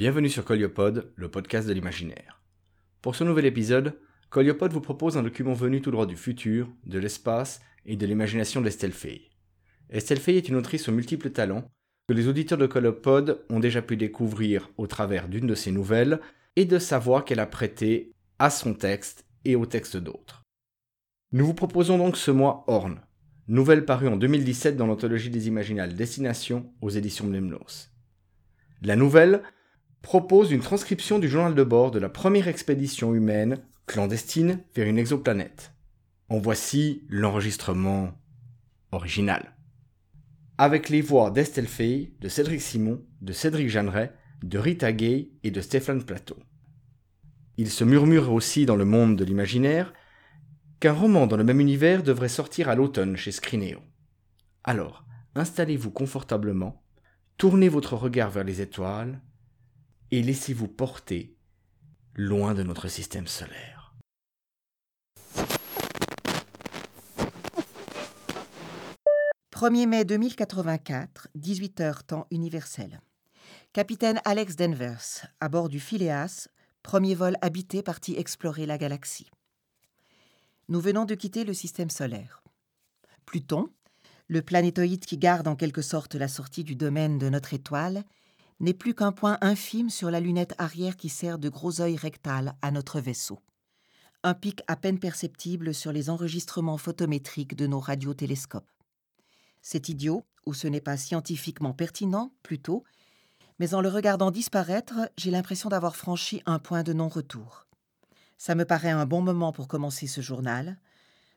Bienvenue sur Coliopod, le podcast de l'imaginaire. Pour ce nouvel épisode, Coliopod vous propose un document venu tout droit du futur, de l'espace et de l'imagination d'Estelle Fay. Estelle Fay est une autrice aux multiples talents que les auditeurs de Coliopod ont déjà pu découvrir au travers d'une de ses nouvelles et de sa voix qu'elle a prêtée à son texte et au texte d'autres. Nous vous proposons donc ce mois Horn, nouvelle parue en 2017 dans l'anthologie des Imaginales Destination aux éditions Mlemnos. La nouvelle propose une transcription du journal de bord de la première expédition humaine clandestine vers une exoplanète. En voici l'enregistrement original. Avec les voix d'Estelle Fay, de Cédric Simon, de Cédric Jeanneret, de Rita Gay et de Stéphane Plateau. Il se murmure aussi dans le monde de l'imaginaire qu'un roman dans le même univers devrait sortir à l'automne chez Scrinéo. Alors, installez-vous confortablement, tournez votre regard vers les étoiles, et laissez-vous porter loin de notre système solaire. « 1er mai 2084, 18h temps universel. Capitaine Alex Denvers, à bord du Phileas, premier vol habité parti explorer la galaxie. Nous venons de quitter le système solaire. Pluton, le planétoïde qui garde en quelque sorte la sortie du domaine de notre étoile, n'est plus qu'un point infime sur la lunette arrière qui sert de gros œil rectal à notre vaisseau. Un pic à peine perceptible sur les enregistrements photométriques de nos radiotélescopes. C'est idiot, ou ce n'est pas scientifiquement pertinent, plutôt, mais en le regardant disparaître, j'ai l'impression d'avoir franchi un point de non-retour. Ça me paraît un bon moment pour commencer ce journal,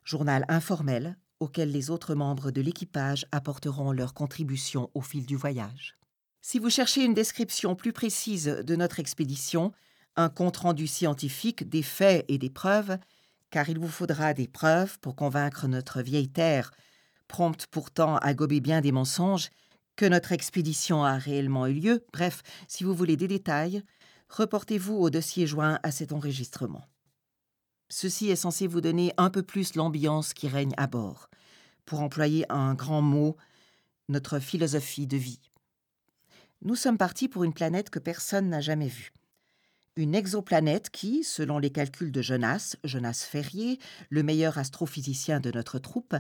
journal informel auquel les autres membres de l'équipage apporteront leur contribution au fil du voyage. Si vous cherchez une description plus précise de notre expédition, un compte-rendu scientifique des faits et des preuves, car il vous faudra des preuves pour convaincre notre vieille terre, prompte pourtant à gober bien des mensonges, que notre expédition a réellement eu lieu, bref, si vous voulez des détails, reportez-vous au dossier joint à cet enregistrement. Ceci est censé vous donner un peu plus l'ambiance qui règne à bord, pour employer un grand mot, notre philosophie de vie nous sommes partis pour une planète que personne n'a jamais vue. Une exoplanète qui, selon les calculs de Jonas, Jonas Ferrier, le meilleur astrophysicien de notre troupe,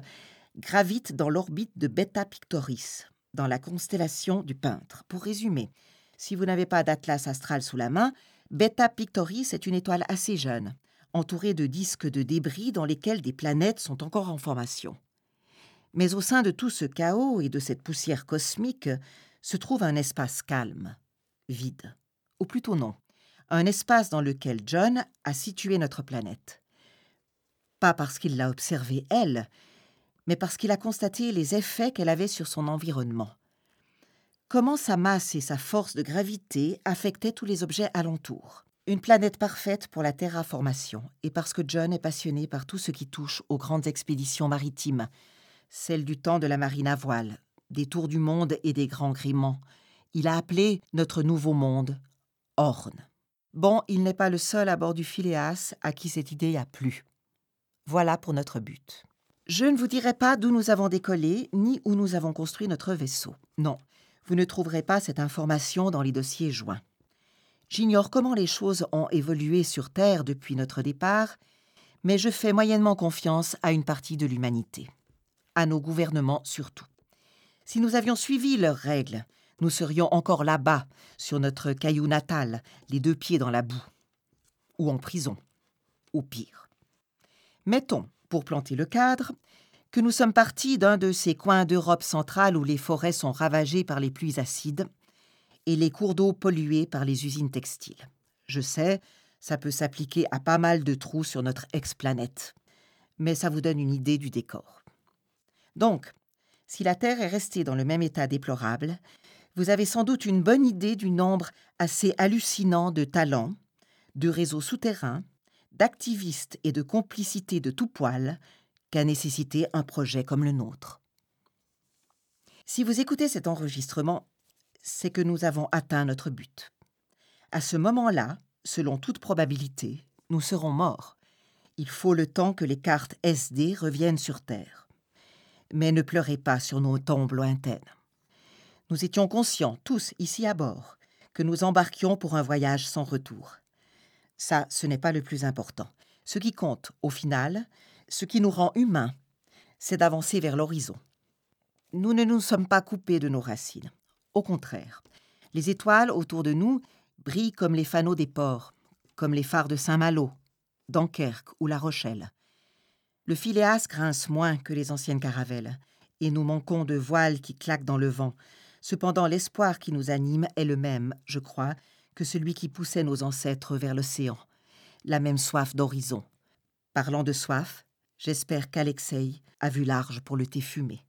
gravite dans l'orbite de Beta Pictoris, dans la constellation du peintre. Pour résumer, si vous n'avez pas d'atlas astral sous la main, Beta Pictoris est une étoile assez jeune, entourée de disques de débris dans lesquels des planètes sont encore en formation. Mais au sein de tout ce chaos et de cette poussière cosmique, se trouve un espace calme, vide, ou plutôt non, un espace dans lequel John a situé notre planète. Pas parce qu'il l'a observée elle, mais parce qu'il a constaté les effets qu'elle avait sur son environnement. Comment sa masse et sa force de gravité affectaient tous les objets alentour. Une planète parfaite pour la terraformation, et parce que John est passionné par tout ce qui touche aux grandes expéditions maritimes, celles du temps de la marine à voile, des tours du monde et des grands gréments. Il a appelé notre nouveau monde Orne. Bon, il n'est pas le seul à bord du Phileas à qui cette idée a plu. Voilà pour notre but. Je ne vous dirai pas d'où nous avons décollé, ni où nous avons construit notre vaisseau. Non, vous ne trouverez pas cette information dans les dossiers joints. J'ignore comment les choses ont évolué sur Terre depuis notre départ, mais je fais moyennement confiance à une partie de l'humanité, à nos gouvernements surtout. Si nous avions suivi leurs règles, nous serions encore là-bas, sur notre caillou natal, les deux pieds dans la boue. Ou en prison. Ou pire. Mettons, pour planter le cadre, que nous sommes partis d'un de ces coins d'Europe centrale où les forêts sont ravagées par les pluies acides et les cours d'eau pollués par les usines textiles. Je sais, ça peut s'appliquer à pas mal de trous sur notre ex-planète, mais ça vous donne une idée du décor. Donc, si la Terre est restée dans le même état déplorable, vous avez sans doute une bonne idée du nombre assez hallucinant de talents, de réseaux souterrains, d'activistes et de complicités de tout poil qu'a nécessité un projet comme le nôtre. Si vous écoutez cet enregistrement, c'est que nous avons atteint notre but. À ce moment-là, selon toute probabilité, nous serons morts. Il faut le temps que les cartes SD reviennent sur Terre mais ne pleurez pas sur nos tombes lointaines. Nous étions conscients, tous ici à bord, que nous embarquions pour un voyage sans retour. Ça, ce n'est pas le plus important. Ce qui compte, au final, ce qui nous rend humains, c'est d'avancer vers l'horizon. Nous ne nous sommes pas coupés de nos racines. Au contraire, les étoiles autour de nous brillent comme les fanaux des ports, comme les phares de Saint-Malo, Dunkerque ou La Rochelle. Le Phileas grince moins que les anciennes caravelles, et nous manquons de voiles qui claquent dans le vent. Cependant, l'espoir qui nous anime est le même, je crois, que celui qui poussait nos ancêtres vers l'océan, la même soif d'horizon. Parlant de soif, j'espère qu'Alexei a vu large pour le thé fumé.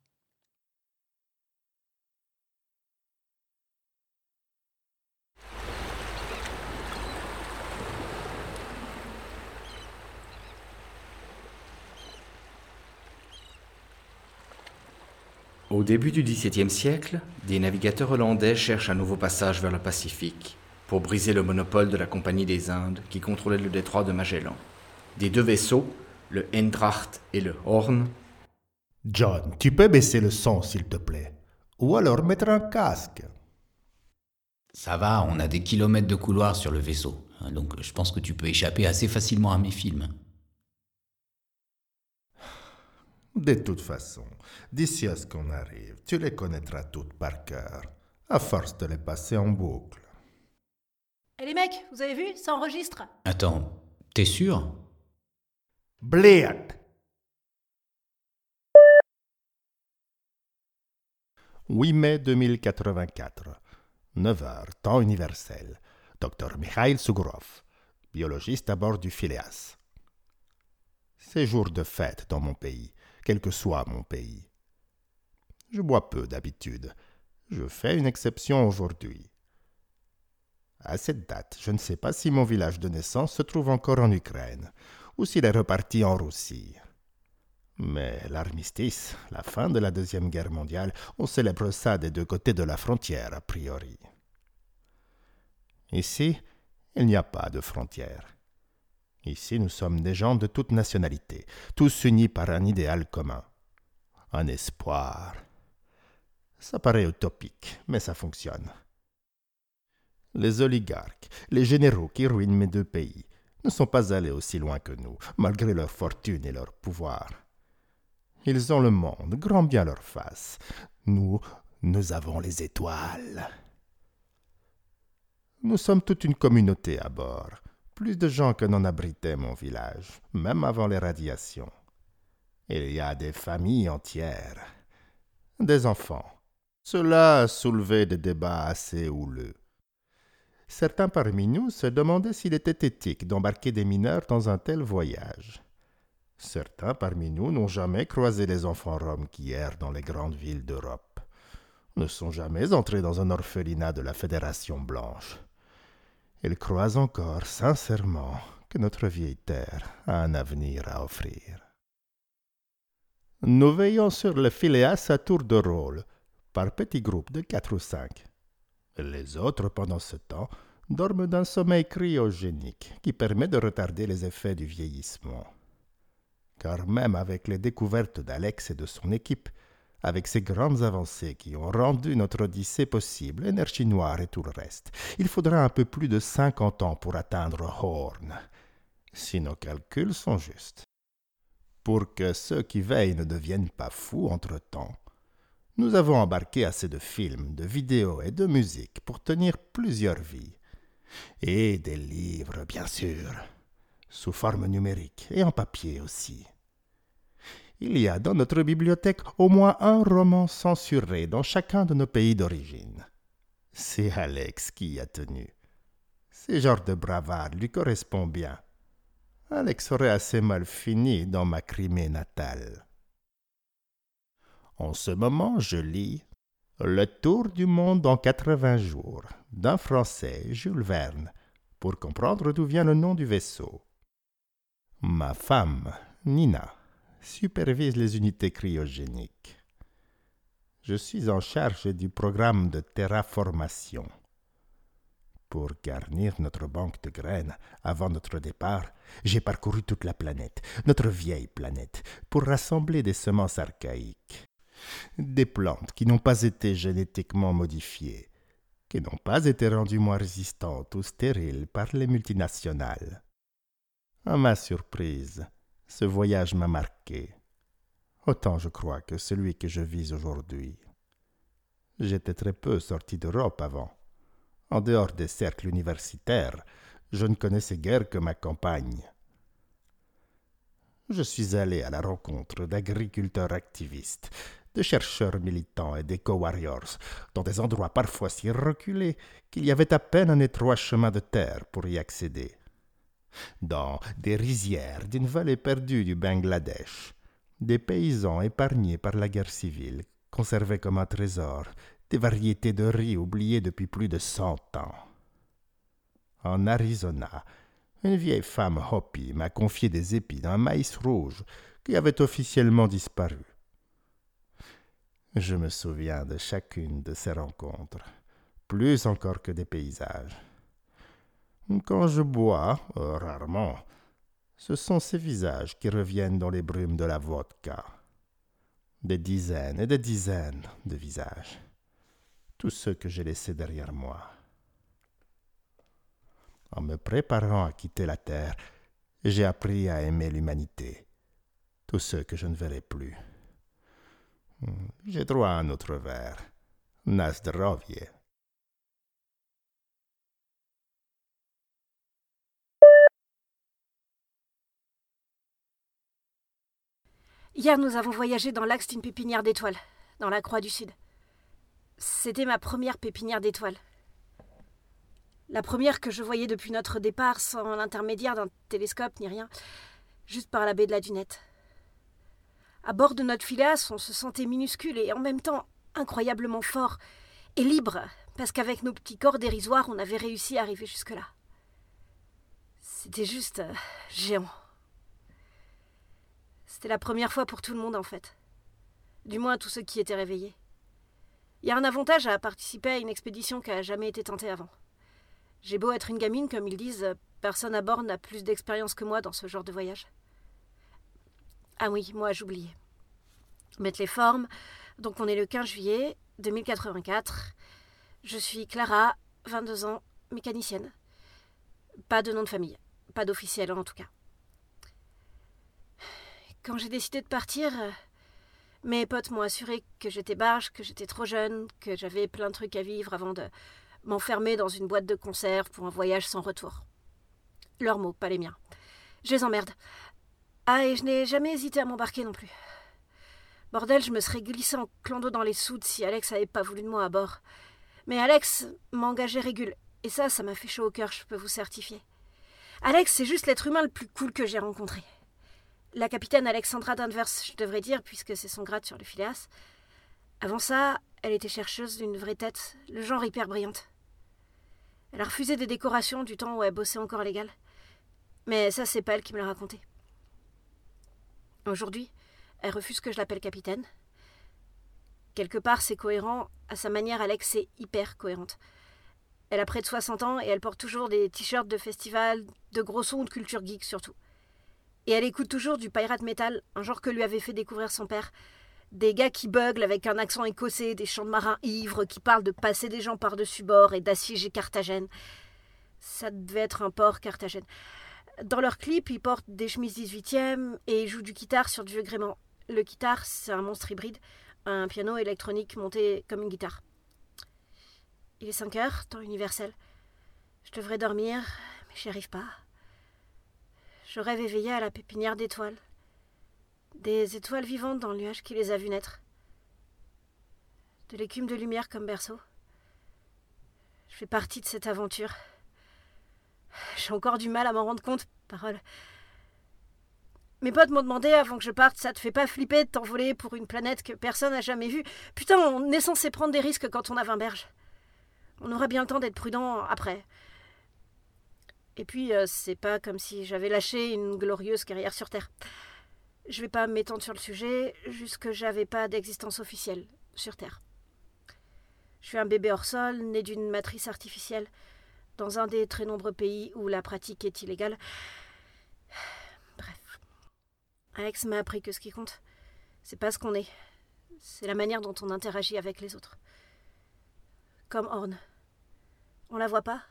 Au début du XVIIe siècle, des navigateurs hollandais cherchent un nouveau passage vers le Pacifique pour briser le monopole de la Compagnie des Indes qui contrôlait le détroit de Magellan. Des deux vaisseaux, le Eindracht et le Horn, John, tu peux baisser le son, s'il te plaît. Ou alors mettre un casque. Ça va, on a des kilomètres de couloir sur le vaisseau, hein, donc je pense que tu peux échapper assez facilement à mes films. De toute façon, d'ici à ce qu'on arrive, tu les connaîtras toutes par cœur, à force de les passer en boucle. Eh les mecs, vous avez vu Ça enregistre Attends, t'es sûr? 8 mai 2084, 9h, temps universel. Dr Mikhail Sugurov, biologiste à bord du Phileas. C'est jour de fête dans mon pays, quel que soit mon pays. Je bois peu d'habitude. Je fais une exception aujourd'hui. À cette date, je ne sais pas si mon village de naissance se trouve encore en Ukraine ou s'il est reparti en Russie. Mais l'armistice, la fin de la Deuxième Guerre mondiale, on célèbre ça des deux côtés de la frontière, a priori. Ici, il n'y a pas de frontière. Ici, nous sommes des gens de toute nationalité, tous unis par un idéal commun, un espoir. Ça paraît utopique, mais ça fonctionne. Les oligarques, les généraux qui ruinent mes deux pays, ne sont pas allés aussi loin que nous, malgré leur fortune et leur pouvoir. Ils ont le monde, grand bien leur face. Nous, nous avons les étoiles. Nous sommes toute une communauté à bord, plus de gens que n'en abritait mon village, même avant les radiations. Il y a des familles entières, des enfants. Cela a soulevé des débats assez houleux. Certains parmi nous se demandaient s'il était éthique d'embarquer des mineurs dans un tel voyage. Certains parmi nous n'ont jamais croisé les enfants roms qui errent dans les grandes villes d'Europe, ne sont jamais entrés dans un orphelinat de la Fédération blanche. Ils croient encore sincèrement que notre vieille terre a un avenir à offrir. Nous veillons sur le Phileas à tour de rôle, par petits groupes de quatre ou cinq. Les autres, pendant ce temps, dorment d'un sommeil cryogénique qui permet de retarder les effets du vieillissement. Car même avec les découvertes d'Alex et de son équipe, avec ces grandes avancées qui ont rendu notre Odyssée possible, énergie noire et tout le reste, il faudra un peu plus de cinquante ans pour atteindre Horn, si nos calculs sont justes. Pour que ceux qui veillent ne deviennent pas fous entre-temps, nous avons embarqué assez de films, de vidéos et de musique pour tenir plusieurs vies. Et des livres, bien sûr, sous forme numérique et en papier aussi. Il y a dans notre bibliothèque au moins un roman censuré dans chacun de nos pays d'origine. C'est Alex qui y a tenu. Ce genre de bravade lui correspond bien. Alex aurait assez mal fini dans ma Crimée natale. En ce moment, je lis Le tour du monde en 80 jours d'un Français, Jules Verne, pour comprendre d'où vient le nom du vaisseau. Ma femme, Nina, supervise les unités cryogéniques. Je suis en charge du programme de terraformation. Pour garnir notre banque de graines avant notre départ, j'ai parcouru toute la planète, notre vieille planète, pour rassembler des semences archaïques des plantes qui n'ont pas été génétiquement modifiées, qui n'ont pas été rendues moins résistantes ou stériles par les multinationales. À ma surprise, ce voyage m'a marqué, autant je crois que celui que je vis aujourd'hui. J'étais très peu sorti d'Europe avant. En dehors des cercles universitaires, je ne connaissais guère que ma campagne. Je suis allé à la rencontre d'agriculteurs activistes, de chercheurs militants et d'éco-warriors, dans des endroits parfois si reculés qu'il y avait à peine un étroit chemin de terre pour y accéder. Dans des rizières d'une vallée perdue du Bangladesh, des paysans épargnés par la guerre civile conservaient comme un trésor des variétés de riz oubliées depuis plus de cent ans. En Arizona, une vieille femme Hopi m'a confié des épis d'un maïs rouge qui avait officiellement disparu. Je me souviens de chacune de ces rencontres, plus encore que des paysages. Quand je bois, euh, rarement, ce sont ces visages qui reviennent dans les brumes de la vodka. Des dizaines et des dizaines de visages. Tous ceux que j'ai laissés derrière moi. En me préparant à quitter la terre, j'ai appris à aimer l'humanité. Tous ceux que je ne verrai plus. J'ai droit à un autre verre. Hier, nous avons voyagé dans l'axe d'une pépinière d'étoiles, dans la Croix du Sud. C'était ma première pépinière d'étoiles. La première que je voyais depuis notre départ sans l'intermédiaire d'un télescope ni rien, juste par la baie de la Dunette. À bord de notre filasse, on se sentait minuscule et en même temps incroyablement fort et libre, parce qu'avec nos petits corps dérisoires, on avait réussi à arriver jusque-là. C'était juste euh, géant. C'était la première fois pour tout le monde en fait. Du moins tous ceux qui étaient réveillés. Il y a un avantage à participer à une expédition qui n'a jamais été tentée avant. J'ai beau être une gamine, comme ils disent, personne à bord n'a plus d'expérience que moi dans ce genre de voyage. Ah oui, moi j'oubliais. Mettre les formes. Donc on est le 15 juillet 2084. Je suis Clara, 22 ans, mécanicienne. Pas de nom de famille. Pas d'officiel en tout cas. Quand j'ai décidé de partir, mes potes m'ont assuré que j'étais barge, que j'étais trop jeune, que j'avais plein de trucs à vivre avant de m'enfermer dans une boîte de conserve pour un voyage sans retour. Leurs mots, pas les miens. Je les emmerde. Ah, et je n'ai jamais hésité à m'embarquer non plus. Bordel, je me serais glissé en clando dans les soudes si Alex avait pas voulu de moi à bord. Mais Alex m'a engagé régule, et ça, ça m'a fait chaud au cœur, je peux vous certifier. Alex, c'est juste l'être humain le plus cool que j'ai rencontré. La capitaine Alexandra Danvers, je devrais dire, puisque c'est son grade sur le Phileas. Avant ça, elle était chercheuse d'une vraie tête, le genre hyper brillante. Elle a refusé des décorations du temps où elle bossait encore légal. Mais ça, c'est pas elle qui me l'a raconté. Aujourd'hui, elle refuse que je l'appelle capitaine. Quelque part, c'est cohérent. À sa manière, Alex est hyper cohérente. Elle a près de 60 ans et elle porte toujours des t-shirts de festival, de gros sons de culture geek surtout. Et elle écoute toujours du pirate metal, un genre que lui avait fait découvrir son père. Des gars qui buglent avec un accent écossais, des chants de marins ivres qui parlent de passer des gens par-dessus bord et d'assiéger Carthagène. Ça devait être un port Carthagène. Dans leur clip, ils portent des chemises 18e et ils jouent du guitare sur du vieux gréement. Le guitare, c'est un monstre hybride, un piano électronique monté comme une guitare. Il est 5 heures, temps universel. Je devrais dormir, mais j'y arrive pas. Je rêve éveillé à la pépinière d'étoiles. Des étoiles vivantes dans le nuage qui les a vues naître. De l'écume de lumière comme berceau. Je fais partie de cette aventure. J'ai encore du mal à m'en rendre compte, parole. Mes potes m'ont demandé avant que je parte, ça te fait pas flipper de t'envoler pour une planète que personne n'a jamais vue? Putain, on est censé prendre des risques quand on a 20 berges. On aura bien le temps d'être prudent après. Et puis, euh, c'est pas comme si j'avais lâché une glorieuse carrière sur Terre. Je vais pas m'étendre sur le sujet, juste que j'avais pas d'existence officielle sur Terre. Je suis un bébé hors sol, né d'une matrice artificielle, dans un des très nombreux pays où la pratique est illégale. Bref. Alex m'a appris que ce qui compte, c'est pas ce qu'on est, c'est la manière dont on interagit avec les autres. Comme Horn. On la voit pas,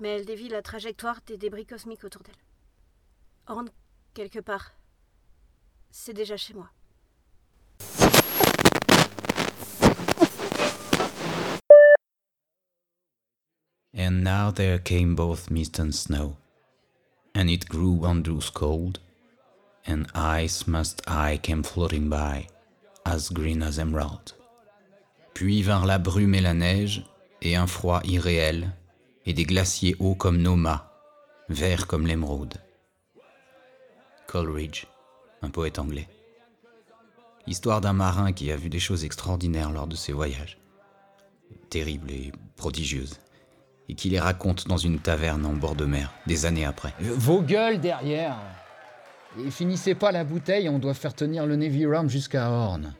mais elle dévie la trajectoire des débris cosmiques autour d'elle. Horn, quelque part, c'est déjà chez moi. And now there came both mist and snow, and it grew Andrew's cold, and ice must I came floating by, as green as emerald. Puis vinrent la brume et la neige, et un froid irréel, et des glaciers hauts comme nos mâts, verts comme l'émeraude. Coleridge, un poète anglais. L'histoire d'un marin qui a vu des choses extraordinaires lors de ses voyages, terribles et prodigieuses, et qui les raconte dans une taverne en bord de mer, des années après. Vos gueules derrière Et finissez pas la bouteille, on doit faire tenir le Navy Rum jusqu'à Horn.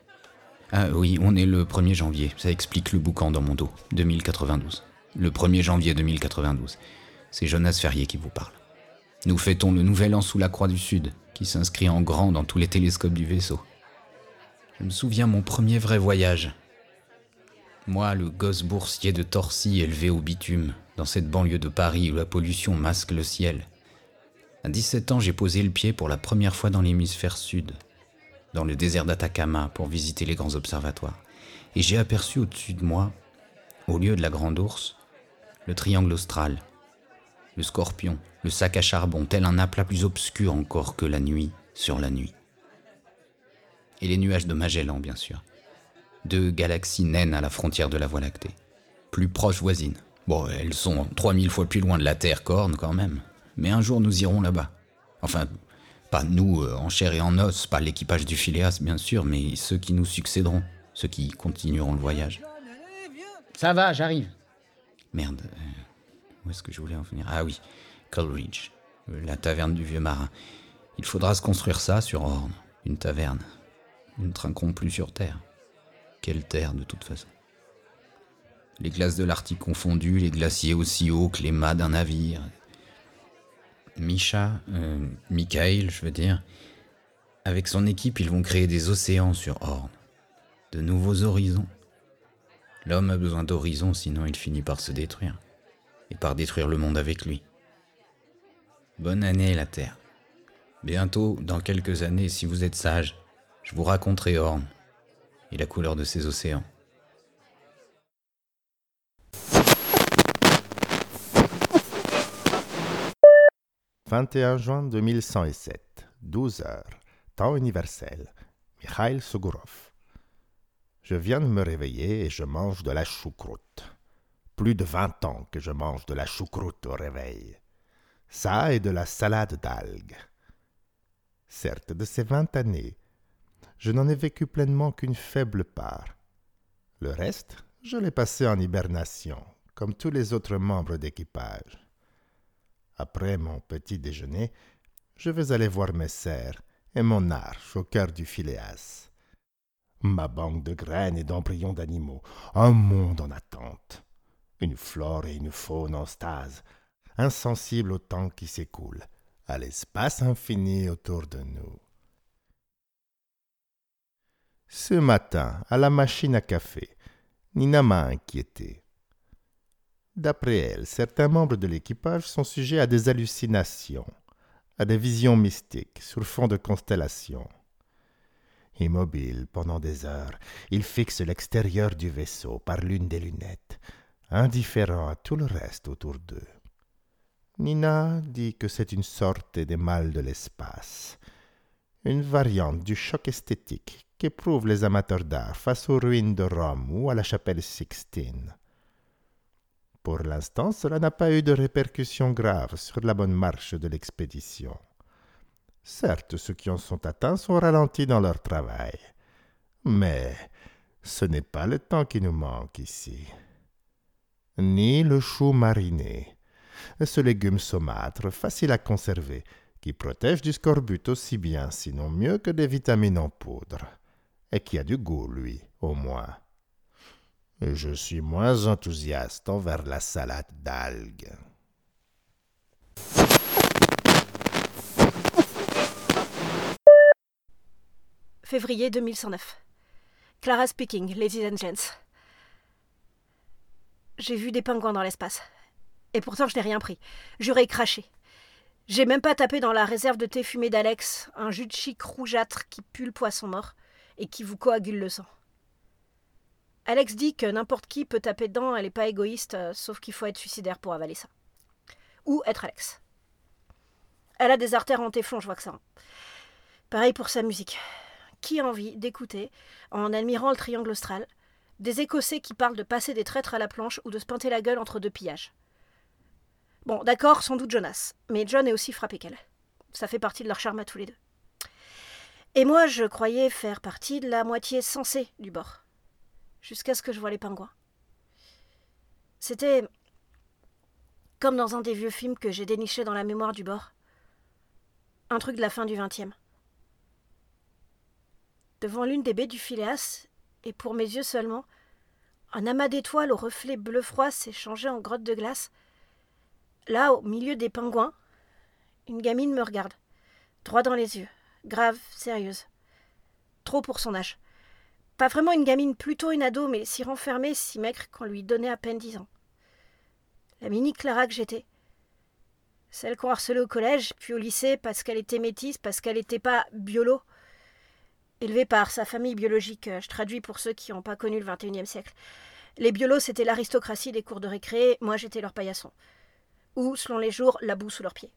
Ah oui, on est le 1er janvier, ça explique le boucan dans mon dos, 2092. Le 1er janvier 2092. C'est Jonas Ferrier qui vous parle. Nous fêtons le nouvel an sous la Croix du Sud, qui s'inscrit en grand dans tous les télescopes du vaisseau. Je me souviens mon premier vrai voyage. Moi, le gosse boursier de Torcy élevé au bitume, dans cette banlieue de Paris où la pollution masque le ciel. À 17 ans, j'ai posé le pied pour la première fois dans l'hémisphère sud, dans le désert d'Atacama pour visiter les grands observatoires. Et j'ai aperçu au-dessus de moi, au lieu de la grande ours, le triangle austral, le scorpion, le sac à charbon, tel un aplat plus obscur encore que la nuit sur la nuit. Et les nuages de Magellan, bien sûr. Deux galaxies naines à la frontière de la Voie lactée. Plus proches voisines. Bon, elles sont 3000 fois plus loin de la Terre corne quand même. Mais un jour nous irons là-bas. Enfin, pas nous euh, en chair et en os, pas l'équipage du Phileas bien sûr, mais ceux qui nous succéderont, ceux qui continueront le voyage. Ça va, j'arrive. Merde, euh, où est-ce que je voulais en venir? Ah oui, Coleridge, euh, la taverne du vieux marin. Il faudra se construire ça sur Horn, une taverne. Nous ne trinquons plus sur Terre. Quelle terre de toute façon? Les glaces de l'Arctique confondues, les glaciers aussi hauts que les mâts d'un navire. Misha, euh, Michael, je veux dire, avec son équipe, ils vont créer des océans sur Horn. De nouveaux horizons. L'homme a besoin d'horizons, sinon il finit par se détruire. Et par détruire le monde avec lui. Bonne année, la Terre. Bientôt, dans quelques années, si vous êtes sage, je vous raconterai Horn et la couleur de ses océans. « 21 juin 2107, 12 heures, temps universel. Mikhail Sugurov. Je viens de me réveiller et je mange de la choucroute. Plus de 20 ans que je mange de la choucroute au réveil. Ça et de la salade d'algues. Certes, de ces 20 années, je n'en ai vécu pleinement qu'une faible part. Le reste, je l'ai passé en hibernation, comme tous les autres membres d'équipage. Après mon petit déjeuner, je vais aller voir mes serres et mon arche au cœur du Phileas. Ma banque de graines et d'embryons d'animaux, un monde en attente, une flore et une faune en stase, insensibles au temps qui s'écoule, à l'espace infini autour de nous. Ce matin, à la machine à café, Nina m'a inquiété. D'après elle, certains membres de l'équipage sont sujets à des hallucinations, à des visions mystiques sur fond de constellations. Immobile pendant des heures, ils fixent l'extérieur du vaisseau par l'une des lunettes, indifférents à tout le reste autour d'eux. Nina dit que c'est une sorte des mâles de l'espace, une variante du choc esthétique qu'éprouvent les amateurs d'art face aux ruines de Rome ou à la chapelle Sixtine. Pour l'instant, cela n'a pas eu de répercussions graves sur la bonne marche de l'expédition. Certes, ceux qui en sont atteints sont ralentis dans leur travail, mais ce n'est pas le temps qui nous manque ici. Ni le chou mariné, ce légume saumâtre facile à conserver, qui protège du scorbut aussi bien, sinon mieux que des vitamines en poudre et qui a du goût, lui, au moins. Je suis moins enthousiaste envers la salade d'algues. Février 2109. Clara speaking, ladies and gents. J'ai vu des pingouins dans l'espace. Et pourtant, je n'ai rien pris. J'aurais craché. J'ai même pas tapé dans la réserve de thé fumé d'Alex, un jus de chic rougeâtre qui pue le poisson mort et qui vous coagule le sang. Alex dit que n'importe qui peut taper dedans, elle n'est pas égoïste, euh, sauf qu'il faut être suicidaire pour avaler ça. Ou être Alex. Elle a des artères en téflon, je vois que ça. Hein. Pareil pour sa musique. Qui a envie d'écouter, en admirant le triangle austral, des Écossais qui parlent de passer des traîtres à la planche ou de se pinter la gueule entre deux pillages Bon, d'accord, sans doute Jonas, mais John est aussi frappé qu'elle. Ça fait partie de leur charme à tous les deux. Et moi, je croyais faire partie de la moitié sensée du bord jusqu'à ce que je vois les pingouins. C'était comme dans un des vieux films que j'ai déniché dans la mémoire du bord. Un truc de la fin du vingtième. Devant l'une des baies du Phileas, et pour mes yeux seulement, un amas d'étoiles au reflet bleu froid s'est changé en grotte de glace. Là, au milieu des pingouins, une gamine me regarde, droit dans les yeux, grave, sérieuse. Trop pour son âge. Pas vraiment une gamine, plutôt une ado, mais si renfermée, si maigre qu'on lui donnait à peine dix ans. La mini Clara que j'étais. Celle qu'on harcelait au collège, puis au lycée parce qu'elle était métisse, parce qu'elle n'était pas biolo. Élevée par sa famille biologique, euh, je traduis pour ceux qui n'ont pas connu le XXIe siècle. Les biolos, c'était l'aristocratie des cours de récré, moi j'étais leur paillasson. Ou, selon les jours, la boue sous leurs pieds.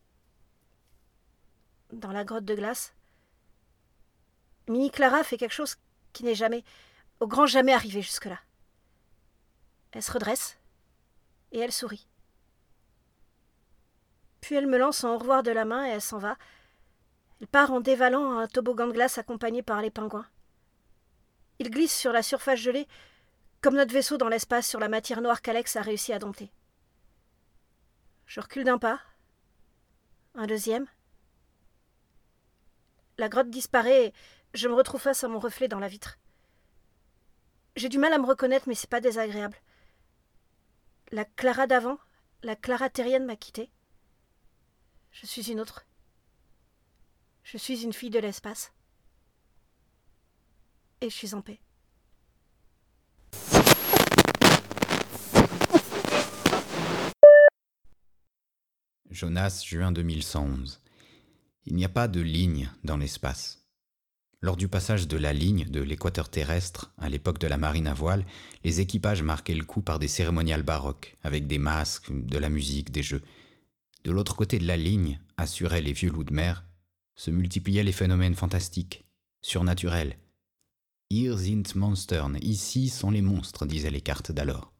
Dans la grotte de glace, Mini Clara fait quelque chose qui n'est jamais, au grand jamais arrivé jusque-là. Elle se redresse et elle sourit. Puis elle me lance un au revoir de la main et elle s'en va. Part en dévalant un toboggan de glace accompagné par les pingouins. Il glisse sur la surface gelée, comme notre vaisseau dans l'espace sur la matière noire qu'Alex a réussi à dompter. Je recule d'un pas, un deuxième. La grotte disparaît je me retrouve face à mon reflet dans la vitre. J'ai du mal à me reconnaître, mais c'est pas désagréable. La Clara d'avant, la Clara terrienne m'a quittée. Je suis une autre. Je suis une fille de l'espace. Et je suis en paix. Jonas, juin 2111. Il n'y a pas de ligne dans l'espace. Lors du passage de la ligne de l'équateur terrestre, à l'époque de la marine à voile, les équipages marquaient le coup par des cérémoniales baroques, avec des masques, de la musique, des jeux. De l'autre côté de la ligne, assuraient les vieux loups de mer, se multipliaient les phénomènes fantastiques, surnaturels. Hier sind Monstern, ici sont les monstres, disaient les cartes d'alors.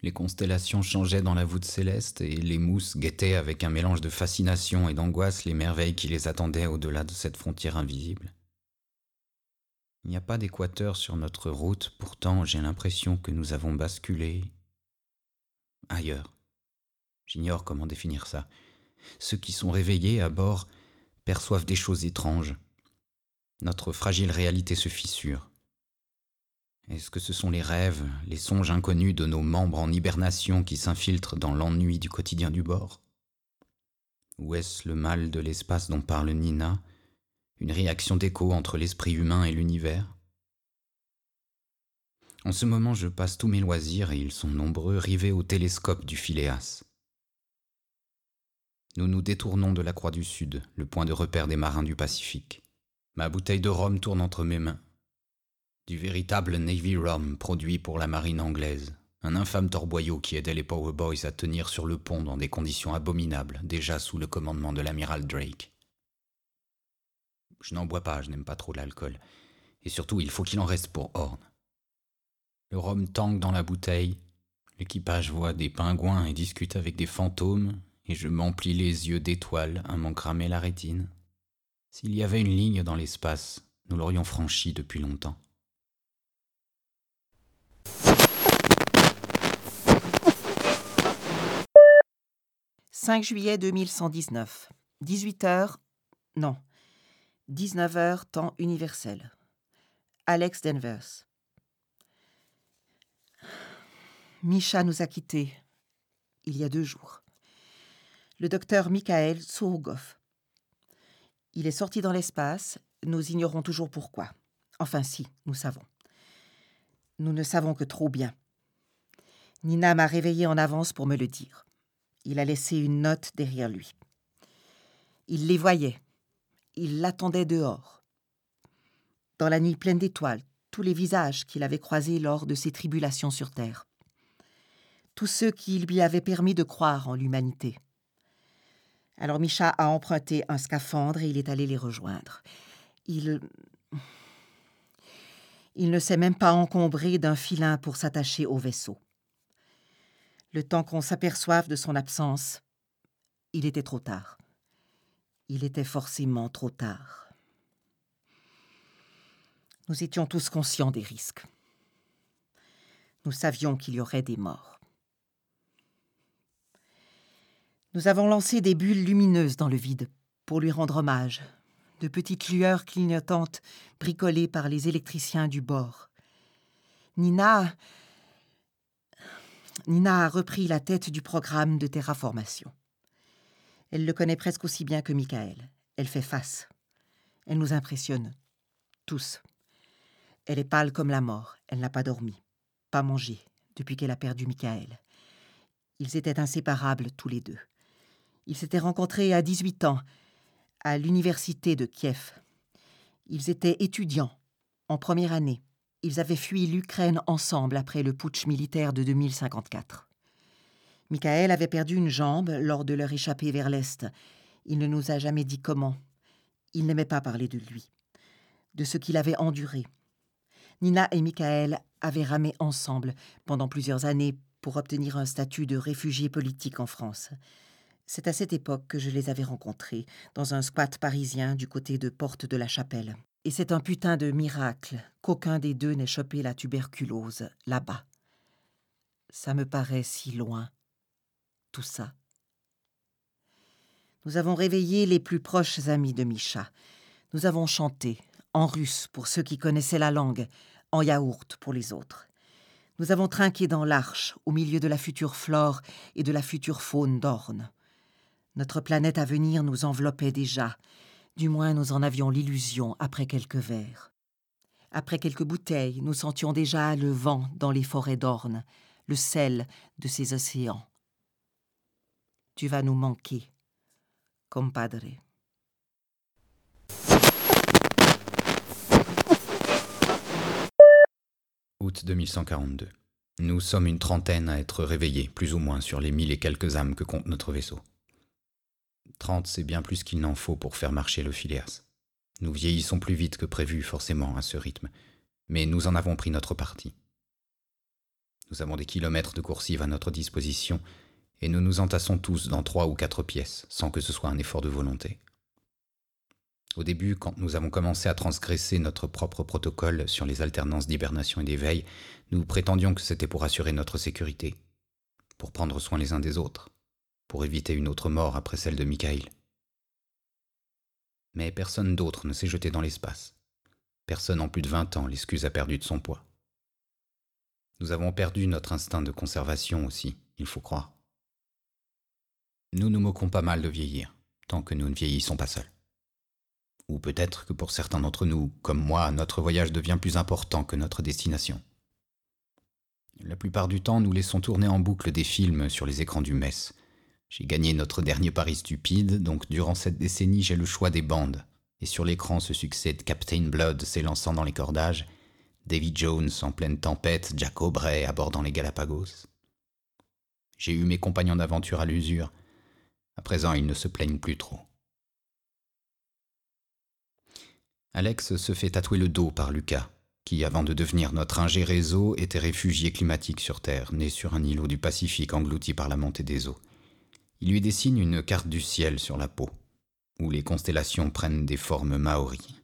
Les constellations changeaient dans la voûte céleste et les mousses guettaient avec un mélange de fascination et d'angoisse les merveilles qui les attendaient au-delà de cette frontière invisible. Il n'y a pas d'équateur sur notre route, pourtant j'ai l'impression que nous avons basculé ailleurs. J'ignore comment définir ça. Ceux qui sont réveillés à bord perçoivent des choses étranges. Notre fragile réalité se fissure. Est-ce que ce sont les rêves, les songes inconnus de nos membres en hibernation qui s'infiltrent dans l'ennui du quotidien du bord? Ou est-ce le mal de l'espace dont parle Nina une réaction d'écho entre l'esprit humain et l'univers? En ce moment, je passe tous mes loisirs, et ils sont nombreux, rivés au télescope du Phileas. Nous nous détournons de la Croix du Sud, le point de repère des marins du Pacifique. Ma bouteille de rhum tourne entre mes mains. Du véritable Navy Rum produit pour la marine anglaise. Un infâme torboyau qui aidait les Power Boys à tenir sur le pont dans des conditions abominables, déjà sous le commandement de l'amiral Drake. Je n'en bois pas, je n'aime pas trop l'alcool. Et surtout, il faut qu'il en reste pour Horn. Le rhum tangue dans la bouteille, l'équipage voit des pingouins et discute avec des fantômes, et je m'emplis les yeux d'étoiles à m'en cramer la rétine. S'il y avait une ligne dans l'espace, nous l'aurions franchie depuis longtemps. « 5 juillet 2119, 18 h non, 19h, temps universel. Alex Denvers. Misha nous a quittés il y a deux jours. Le docteur Michael Sourogoff. Il est sorti dans l'espace, nous ignorons toujours pourquoi. Enfin si, nous savons. Nous ne savons que trop bien. Nina m'a réveillé en avance pour me le dire. Il a laissé une note derrière lui. Il les voyait. Il l'attendait dehors. Dans la nuit pleine d'étoiles, tous les visages qu'il avait croisés lors de ses tribulations sur Terre. Tous ceux qui lui avaient permis de croire en l'humanité. Alors Micha a emprunté un scaphandre et il est allé les rejoindre. Il. Il ne s'est même pas encombré d'un filin pour s'attacher au vaisseau. Le temps qu'on s'aperçoive de son absence, il était trop tard. Il était forcément trop tard. Nous étions tous conscients des risques. Nous savions qu'il y aurait des morts. Nous avons lancé des bulles lumineuses dans le vide pour lui rendre hommage, de petites lueurs clignotantes bricolées par les électriciens du bord. Nina. Nina a repris la tête du programme de terraformation. Elle le connaît presque aussi bien que Michael. Elle fait face. Elle nous impressionne. Tous. Elle est pâle comme la mort. Elle n'a pas dormi, pas mangé, depuis qu'elle a perdu Michael. Ils étaient inséparables tous les deux. Ils s'étaient rencontrés à 18 ans, à l'université de Kiev. Ils étaient étudiants, en première année. Ils avaient fui l'Ukraine ensemble après le putsch militaire de 2054. Michael avait perdu une jambe lors de leur échappée vers l'Est. Il ne nous a jamais dit comment. Il n'aimait pas parler de lui, de ce qu'il avait enduré. Nina et Michael avaient ramé ensemble pendant plusieurs années pour obtenir un statut de réfugié politique en France. C'est à cette époque que je les avais rencontrés, dans un squat parisien du côté de Porte de la Chapelle. Et c'est un putain de miracle qu'aucun des deux n'ait chopé la tuberculose, là-bas. Ça me paraît si loin, tout ça. Nous avons réveillé les plus proches amis de Micha. Nous avons chanté, en russe pour ceux qui connaissaient la langue, en yaourt pour les autres. Nous avons trinqué dans l'arche, au milieu de la future flore et de la future faune d'Orne. Notre planète à venir nous enveloppait déjà, du moins nous en avions l'illusion après quelques verres. Après quelques bouteilles, nous sentions déjà le vent dans les forêts d'Orne, le sel de ces océans. Tu vas nous manquer, compadre. Août 2142. Nous sommes une trentaine à être réveillés, plus ou moins, sur les mille et quelques âmes que compte notre vaisseau. Trente, c'est bien plus qu'il n'en faut pour faire marcher le Phileas. Nous vieillissons plus vite que prévu, forcément, à ce rythme, mais nous en avons pris notre parti. Nous avons des kilomètres de coursive à notre disposition, et nous nous entassons tous dans trois ou quatre pièces, sans que ce soit un effort de volonté. Au début, quand nous avons commencé à transgresser notre propre protocole sur les alternances d'hibernation et d'éveil, nous prétendions que c'était pour assurer notre sécurité, pour prendre soin les uns des autres, pour éviter une autre mort après celle de Michael. Mais personne d'autre ne s'est jeté dans l'espace. Personne en plus de vingt ans, l'excuse a perdu de son poids. Nous avons perdu notre instinct de conservation aussi, il faut croire. Nous nous moquons pas mal de vieillir, tant que nous ne vieillissons pas seuls. Ou peut-être que pour certains d'entre nous, comme moi, notre voyage devient plus important que notre destination. La plupart du temps, nous laissons tourner en boucle des films sur les écrans du Metz. J'ai gagné notre dernier pari stupide, donc durant cette décennie, j'ai le choix des bandes. Et sur l'écran se succèdent Captain Blood s'élançant dans les cordages, Davy Jones en pleine tempête, Jack Aubrey abordant les Galapagos. J'ai eu mes compagnons d'aventure à l'usure. À présent, ils ne se plaignent plus trop. Alex se fait tatouer le dos par Lucas, qui, avant de devenir notre ingé réseau, était réfugié climatique sur Terre, né sur un îlot du Pacifique englouti par la montée des eaux. Il lui dessine une carte du ciel sur la peau, où les constellations prennent des formes maoris.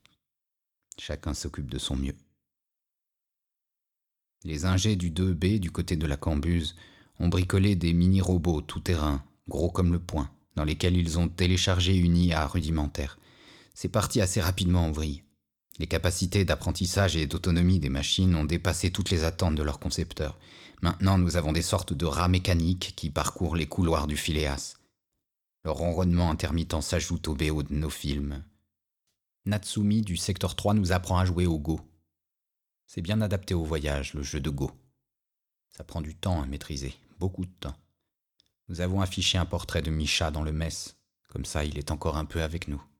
Chacun s'occupe de son mieux. Les ingés du 2B du côté de la cambuse ont bricolé des mini-robots tout-terrain, gros comme le poing, dans lesquels ils ont téléchargé une IA rudimentaire. C'est parti assez rapidement en vrille. Les capacités d'apprentissage et d'autonomie des machines ont dépassé toutes les attentes de leurs concepteurs. Maintenant, nous avons des sortes de rats mécaniques qui parcourent les couloirs du Phileas. Leur ronronnement intermittent s'ajoute au BO de nos films. Natsumi du secteur 3 nous apprend à jouer au Go. C'est bien adapté au voyage, le jeu de Go. Ça prend du temps à maîtriser, beaucoup de temps. Nous avons affiché un portrait de Micha dans le mess, comme ça il est encore un peu avec nous. «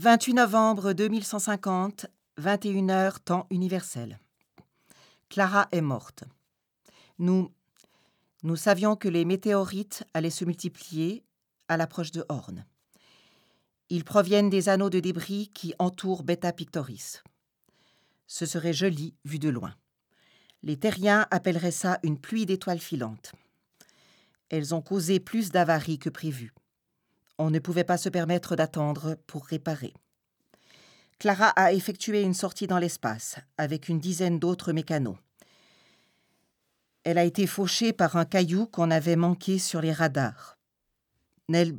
28 novembre 2150, 21h, temps universel. Clara est morte. Nous, nous savions que les météorites allaient se multiplier à l'approche de Horn. Ils proviennent des anneaux de débris qui entourent Beta Pictoris. Ce serait joli vu de loin. Les terriens appelleraient ça une pluie d'étoiles filantes. Elles ont causé plus d'avaries que prévu. On ne pouvait pas se permettre d'attendre pour réparer. Clara a effectué une sortie dans l'espace avec une dizaine d'autres mécanos. Elle a été fauchée par un caillou qu'on avait manqué sur les radars. Nel...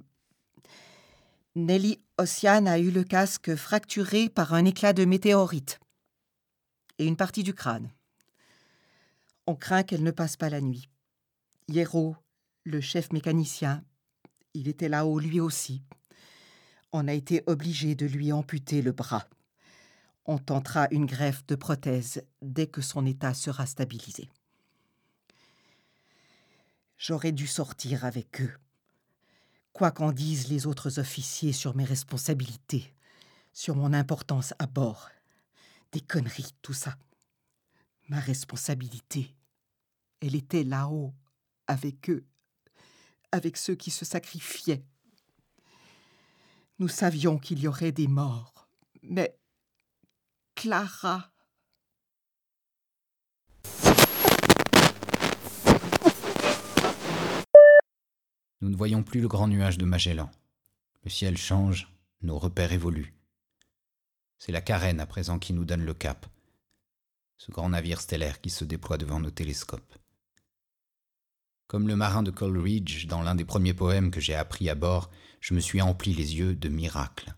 Nelly Ossian a eu le casque fracturé par un éclat de météorite et une partie du crâne. On craint qu'elle ne passe pas la nuit. Hierro, le chef mécanicien, il était là-haut lui aussi. On a été obligé de lui amputer le bras. On tentera une greffe de prothèse dès que son état sera stabilisé. J'aurais dû sortir avec eux. Quoi qu'en disent les autres officiers sur mes responsabilités, sur mon importance à bord. Des conneries, tout ça. Ma responsabilité, elle était là-haut, avec eux, avec ceux qui se sacrifiaient. Nous savions qu'il y aurait des morts, mais Clara. Nous ne voyons plus le grand nuage de Magellan. Le ciel change, nos repères évoluent. C'est la carène à présent qui nous donne le cap. Ce grand navire stellaire qui se déploie devant nos télescopes. Comme le marin de Coleridge dans l'un des premiers poèmes que j'ai appris à bord, je me suis empli les yeux de miracles.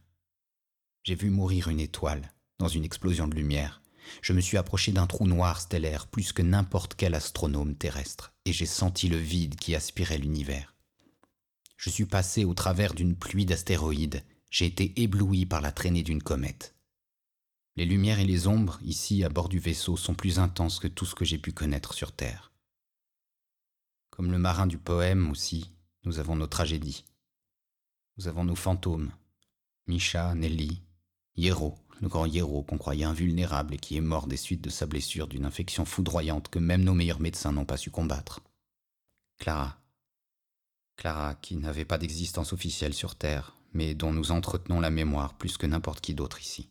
J'ai vu mourir une étoile dans une explosion de lumière. Je me suis approché d'un trou noir stellaire plus que n'importe quel astronome terrestre, et j'ai senti le vide qui aspirait l'univers. Je suis passé au travers d'une pluie d'astéroïdes, j'ai été ébloui par la traînée d'une comète. Les lumières et les ombres, ici à bord du vaisseau, sont plus intenses que tout ce que j'ai pu connaître sur Terre. Comme le marin du poème aussi, nous avons nos tragédies. Nous avons nos fantômes. Misha, Nelly, Hierro, le grand Hierro qu'on croyait invulnérable et qui est mort des suites de sa blessure d'une infection foudroyante que même nos meilleurs médecins n'ont pas su combattre. Clara, Clara, qui n'avait pas d'existence officielle sur Terre, mais dont nous entretenons la mémoire plus que n'importe qui d'autre ici.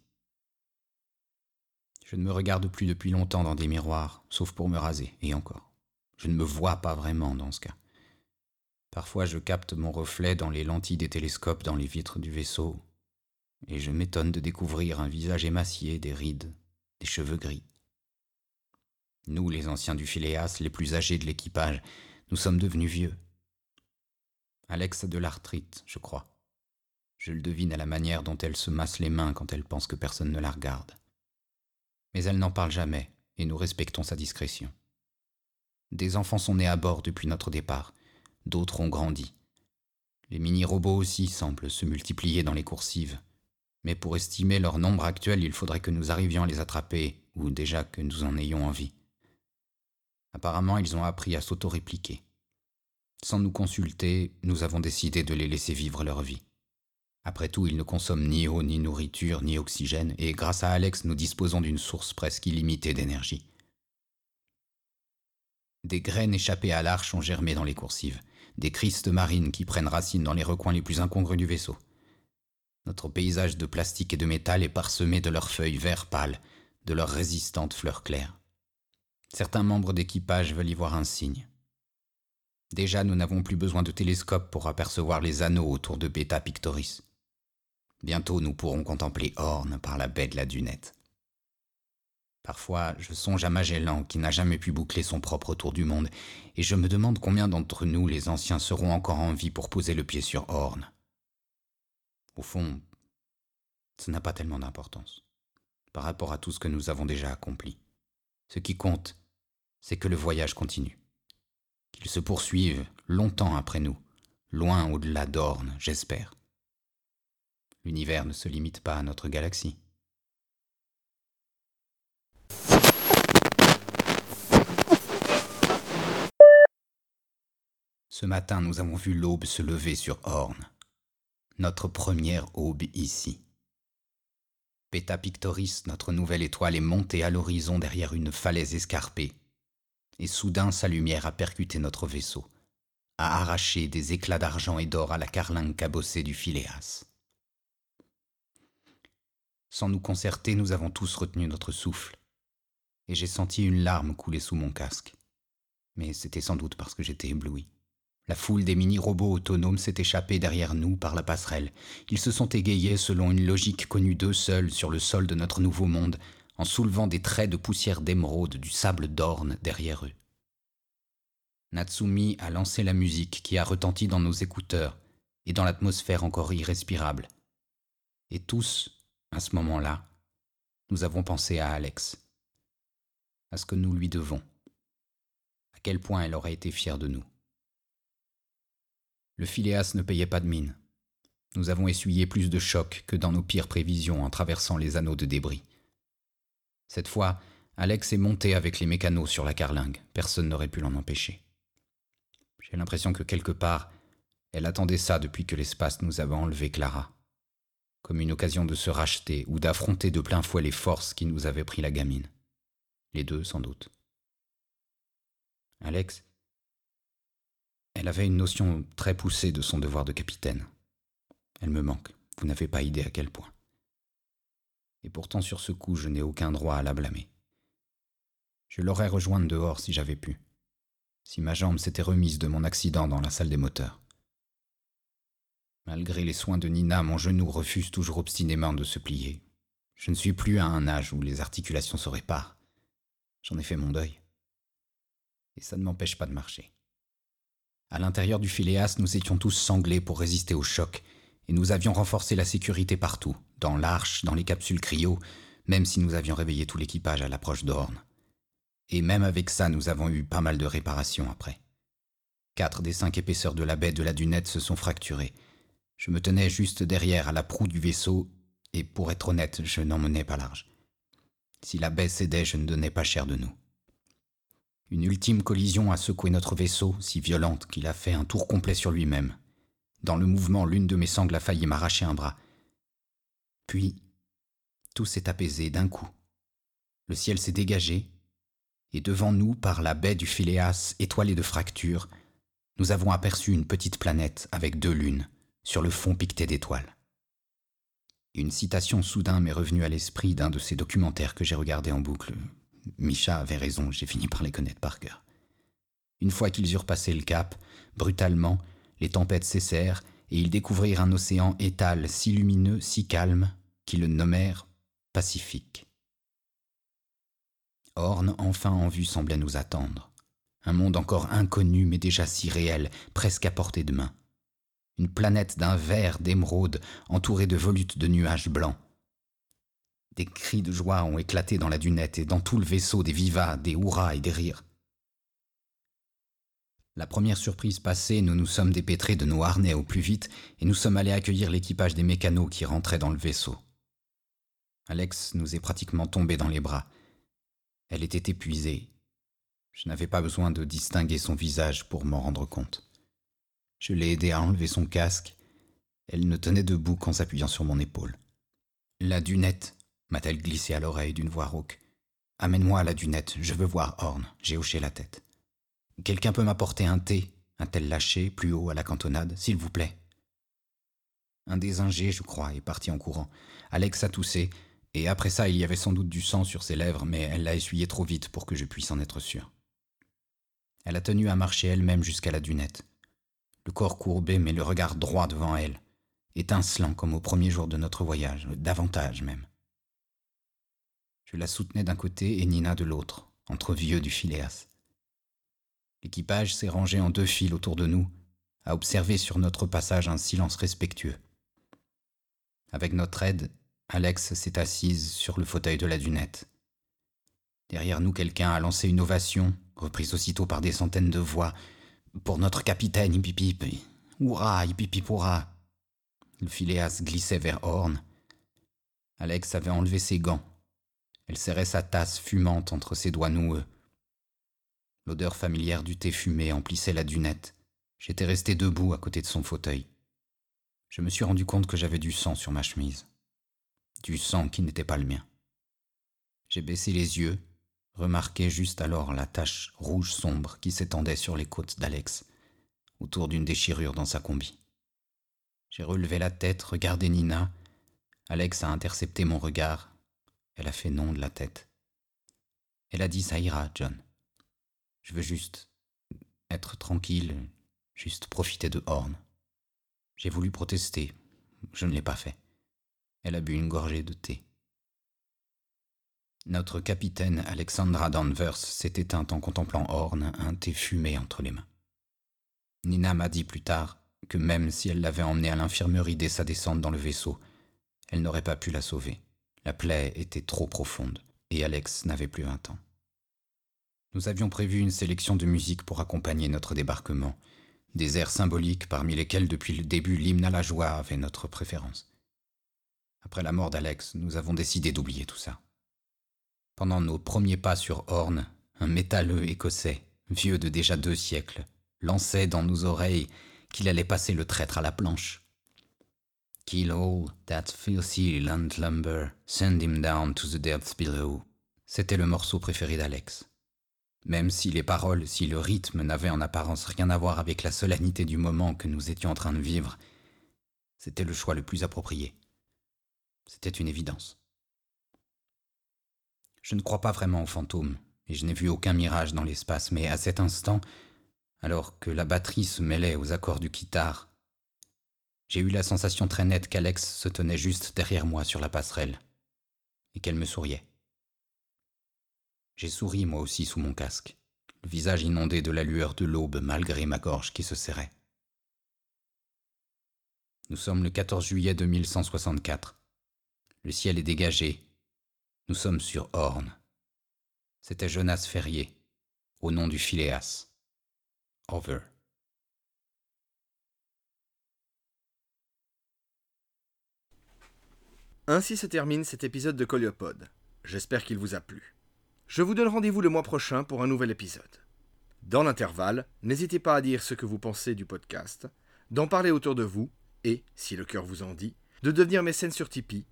Je ne me regarde plus depuis longtemps dans des miroirs, sauf pour me raser, et encore. Je ne me vois pas vraiment dans ce cas. Parfois je capte mon reflet dans les lentilles des télescopes dans les vitres du vaisseau, et je m'étonne de découvrir un visage émacié, des rides, des cheveux gris. Nous, les anciens du Phileas, les plus âgés de l'équipage, nous sommes devenus vieux. Alex a de l'arthrite, je crois. Je le devine à la manière dont elle se masse les mains quand elle pense que personne ne la regarde. Mais elle n'en parle jamais, et nous respectons sa discrétion. Des enfants sont nés à bord depuis notre départ, d'autres ont grandi. Les mini-robots aussi semblent se multiplier dans les coursives. Mais pour estimer leur nombre actuel, il faudrait que nous arrivions à les attraper, ou déjà que nous en ayons envie. Apparemment, ils ont appris à s'auto-répliquer. Sans nous consulter, nous avons décidé de les laisser vivre leur vie. Après tout, ils ne consomment ni eau, ni nourriture, ni oxygène, et grâce à Alex, nous disposons d'une source presque illimitée d'énergie. Des graines échappées à l'arche ont germé dans les coursives, des cristes marines qui prennent racine dans les recoins les plus incongrus du vaisseau. Notre paysage de plastique et de métal est parsemé de leurs feuilles vert pâle, de leurs résistantes fleurs claires. Certains membres d'équipage veulent y voir un signe. Déjà, nous n'avons plus besoin de télescope pour apercevoir les anneaux autour de Beta Pictoris. Bientôt, nous pourrons contempler Horn par la baie de la dunette. Parfois, je songe à Magellan qui n'a jamais pu boucler son propre tour du monde, et je me demande combien d'entre nous, les anciens, seront encore en vie pour poser le pied sur Horn. Au fond, ce n'a pas tellement d'importance par rapport à tout ce que nous avons déjà accompli. Ce qui compte, c'est que le voyage continue qu'ils se poursuivent longtemps après nous, loin au-delà d'Orne, j'espère. L'univers ne se limite pas à notre galaxie. Ce matin, nous avons vu l'aube se lever sur Horn. Notre première aube ici. Beta Pictoris, notre nouvelle étoile, est montée à l'horizon derrière une falaise escarpée. Et soudain, sa lumière a percuté notre vaisseau, a arraché des éclats d'argent et d'or à la carlingue cabossée du Phileas. Sans nous concerter, nous avons tous retenu notre souffle, et j'ai senti une larme couler sous mon casque. Mais c'était sans doute parce que j'étais ébloui. La foule des mini-robots autonomes s'est échappée derrière nous par la passerelle. Ils se sont égayés selon une logique connue d'eux seuls sur le sol de notre nouveau monde, en soulevant des traits de poussière d'émeraude du sable d'orne derrière eux. Natsumi a lancé la musique qui a retenti dans nos écouteurs et dans l'atmosphère encore irrespirable. Et tous, à ce moment-là, nous avons pensé à Alex, à ce que nous lui devons, à quel point elle aurait été fière de nous. Le Phileas ne payait pas de mine. Nous avons essuyé plus de chocs que dans nos pires prévisions en traversant les anneaux de débris. Cette fois, Alex est monté avec les mécanos sur la carlingue. Personne n'aurait pu l'en empêcher. J'ai l'impression que quelque part, elle attendait ça depuis que l'espace nous avait enlevé Clara. Comme une occasion de se racheter ou d'affronter de plein fouet les forces qui nous avaient pris la gamine. Les deux, sans doute. Alex, elle avait une notion très poussée de son devoir de capitaine. Elle me manque, vous n'avez pas idée à quel point. Et pourtant sur ce coup, je n'ai aucun droit à la blâmer. Je l'aurais rejointe dehors si j'avais pu, si ma jambe s'était remise de mon accident dans la salle des moteurs. Malgré les soins de Nina, mon genou refuse toujours obstinément de se plier. Je ne suis plus à un âge où les articulations se réparent. J'en ai fait mon deuil. Et ça ne m'empêche pas de marcher. À l'intérieur du Phileas, nous étions tous sanglés pour résister au choc, et nous avions renforcé la sécurité partout, dans l'arche, dans les capsules cryo, même si nous avions réveillé tout l'équipage à l'approche d'Horn. Et même avec ça, nous avons eu pas mal de réparations après. Quatre des cinq épaisseurs de la baie de la dunette se sont fracturées. Je me tenais juste derrière à la proue du vaisseau, et pour être honnête, je n'en menais pas large. Si la baie cédait, je ne donnais pas cher de nous. Une ultime collision a secoué notre vaisseau, si violente qu'il a fait un tour complet sur lui-même. Dans le mouvement, l'une de mes sangles a failli m'arracher un bras. Puis, tout s'est apaisé d'un coup. Le ciel s'est dégagé, et devant nous, par la baie du Phileas étoilée de fractures, nous avons aperçu une petite planète avec deux lunes, sur le fond piqueté d'étoiles. Une citation soudain m'est revenue à l'esprit d'un de ces documentaires que j'ai regardés en boucle, Micha avait raison, j'ai fini par les connaître par cœur. Une fois qu'ils eurent passé le cap, brutalement, les tempêtes cessèrent et ils découvrirent un océan étal si lumineux, si calme, qu'ils le nommèrent Pacifique. Horn, enfin en vue, semblait nous attendre. Un monde encore inconnu, mais déjà si réel, presque à portée de main. Une planète d'un vert d'émeraude entourée de volutes de nuages blancs. Des cris de joie ont éclaté dans la dunette et dans tout le vaisseau des vivas, des hurrahs et des rires. La première surprise passée, nous nous sommes dépêtrés de nos harnais au plus vite et nous sommes allés accueillir l'équipage des mécanos qui rentrait dans le vaisseau. Alex nous est pratiquement tombé dans les bras. Elle était épuisée. Je n'avais pas besoin de distinguer son visage pour m'en rendre compte. Je l'ai aidée à enlever son casque. Elle ne tenait debout qu'en s'appuyant sur mon épaule. La dunette, m'a-t-elle glissé à l'oreille d'une voix rauque. Amène-moi à la dunette, je veux voir Horn. J'ai hoché la tête. Quelqu'un peut m'apporter un thé a-t-elle lâché plus haut à la cantonade, s'il vous plaît Un des ingés, je crois, est parti en courant. Alex a toussé, et après ça, il y avait sans doute du sang sur ses lèvres, mais elle l'a essuyé trop vite pour que je puisse en être sûr. Elle a tenu à marcher elle-même jusqu'à la dunette. Le corps courbé, mais le regard droit devant elle, étincelant comme au premier jour de notre voyage, davantage même. Je la soutenais d'un côté et Nina de l'autre, entre vieux du Phileas. L'équipage s'est rangé en deux files autour de nous, à observer sur notre passage un silence respectueux. Avec notre aide, Alex s'est assise sur le fauteuil de la dunette. Derrière nous, quelqu'un a lancé une ovation, reprise aussitôt par des centaines de voix. Pour notre capitaine, hip Hurrah, hippipipoura Le Phileas glissait vers Horn. Alex avait enlevé ses gants elle serrait sa tasse fumante entre ses doigts noueux. L'odeur familière du thé fumé emplissait la dunette, J'étais resté debout à côté de son fauteuil. Je me suis rendu compte que j'avais du sang sur ma chemise. Du sang qui n'était pas le mien. J'ai baissé les yeux, remarqué juste alors la tache rouge sombre qui s'étendait sur les côtes d'Alex, autour d'une déchirure dans sa combi. J'ai relevé la tête, regardé Nina. Alex a intercepté mon regard. Elle a fait non de la tête. Elle a dit Ça ira, John. Je veux juste être tranquille, juste profiter de Horn. J'ai voulu protester. Je ne l'ai pas fait. Elle a bu une gorgée de thé. Notre capitaine Alexandra Danvers s'est éteinte en contemplant Horn, un thé fumé entre les mains. Nina m'a dit plus tard que même si elle l'avait emmenée à l'infirmerie dès sa descente dans le vaisseau, elle n'aurait pas pu la sauver. La plaie était trop profonde, et Alex n'avait plus vingt ans. Nous avions prévu une sélection de musique pour accompagner notre débarquement, des airs symboliques parmi lesquels depuis le début l'hymne à la joie avait notre préférence. Après la mort d'Alex, nous avons décidé d'oublier tout ça. Pendant nos premiers pas sur Horn, un métalleux écossais, vieux de déjà deux siècles, lançait dans nos oreilles qu'il allait passer le traître à la planche. Kill all that filthy landlumber, send him down to the depths below. C'était le morceau préféré d'Alex. Même si les paroles, si le rythme n'avaient en apparence rien à voir avec la solennité du moment que nous étions en train de vivre, c'était le choix le plus approprié. C'était une évidence. Je ne crois pas vraiment aux fantômes, et je n'ai vu aucun mirage dans l'espace, mais à cet instant, alors que la batterie se mêlait aux accords du guitare, j'ai eu la sensation très nette qu'Alex se tenait juste derrière moi sur la passerelle, et qu'elle me souriait. J'ai souri moi aussi sous mon casque, le visage inondé de la lueur de l'aube malgré ma gorge qui se serrait. Nous sommes le 14 juillet 2164. Le ciel est dégagé. Nous sommes sur Horn. C'était Jonas Ferrier, au nom du Phileas. Over. Ainsi se termine cet épisode de Coliopode. J'espère qu'il vous a plu. Je vous donne rendez-vous le mois prochain pour un nouvel épisode. Dans l'intervalle, n'hésitez pas à dire ce que vous pensez du podcast, d'en parler autour de vous et, si le cœur vous en dit, de devenir mécène sur Tipeee,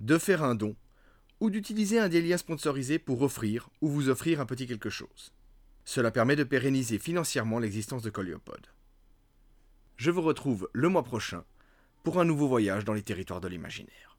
de faire un don ou d'utiliser un des liens sponsorisés pour offrir ou vous offrir un petit quelque chose. Cela permet de pérenniser financièrement l'existence de Coliopod. Je vous retrouve le mois prochain pour un nouveau voyage dans les territoires de l'imaginaire.